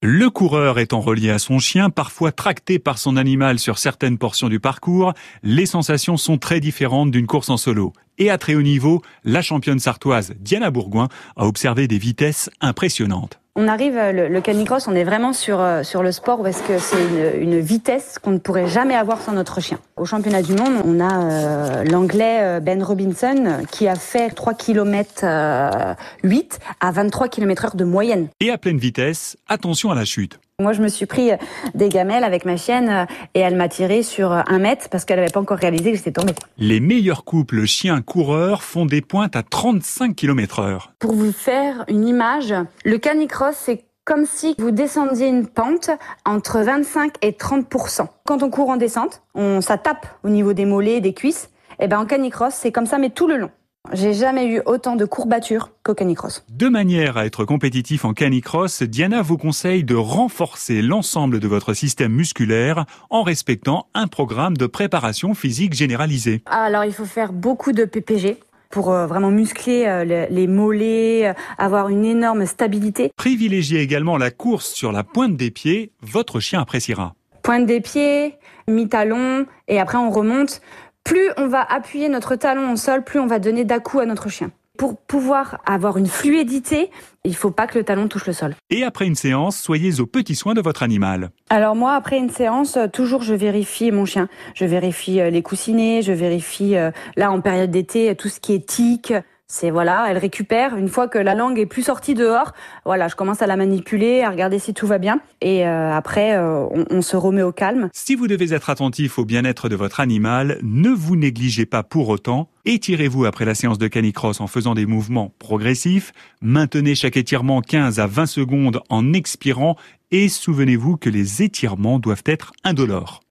Le coureur étant relié à son chien, parfois tracté par son animal sur certaines portions du parcours, les sensations sont très différentes d'une course en solo. Et à très haut niveau, la championne sartoise Diana Bourgoin a observé des vitesses impressionnantes. On arrive, le, le canicross, on est vraiment sur, euh, sur le sport parce que c'est une, vitesse qu'on ne pourrait jamais avoir sans notre chien? Au championnat du monde, on a euh, l'anglais euh, Ben Robinson qui a fait 3 km 8 à 23 km heure de moyenne. Et à pleine vitesse, attention à la chute. Moi, je me suis pris des gamelles avec ma chienne et elle m'a tiré sur un mètre parce qu'elle n'avait pas encore réalisé que j'étais tombée. Les meilleurs couples chiens-coureurs font des pointes à 35 km heure. Pour vous faire une image, le canicross, c'est comme si vous descendiez une pente entre 25 et 30% Quand on court en descente, on, ça tape au niveau des mollets, des cuisses. Et ben en canicross, c'est comme ça, mais tout le long. J'ai jamais eu autant de courbatures qu'au canicross. De manière à être compétitif en canicross, Diana vous conseille de renforcer l'ensemble de votre système musculaire en respectant un programme de préparation physique généralisé. Alors il faut faire beaucoup de PPG, pour euh, vraiment muscler euh, les mollets, euh, avoir une énorme stabilité. Privilégiez également la course sur la pointe des pieds, votre chien appréciera. Pointe des pieds, mi-talon, et après on remonte plus on va appuyer notre talon au sol, plus on va donner d'à-coup à notre chien. Pour pouvoir avoir une fluidité, il faut pas que le talon touche le sol. Et après une séance, soyez aux petits soins de votre animal. Alors moi, après une séance, euh, toujours je vérifie mon chien. Je vérifie euh, les coussinets, je vérifie euh, là en période d'été tout ce qui est tic. C'est voilà, elle récupère une fois que la langue est plus sortie dehors. Voilà, je commence à la manipuler, à regarder si tout va bien, et euh, après euh, on, on, se remet au calme. Si vous devez être attentif au bien-être de votre animal, ne vous négligez pas pour autant. Étirez-vous après la séance de canicross en faisant des mouvements progressifs. Maintenez chaque étirement 15 à 20 secondes en expirant, et souvenez-vous que les étirements doivent être indolores.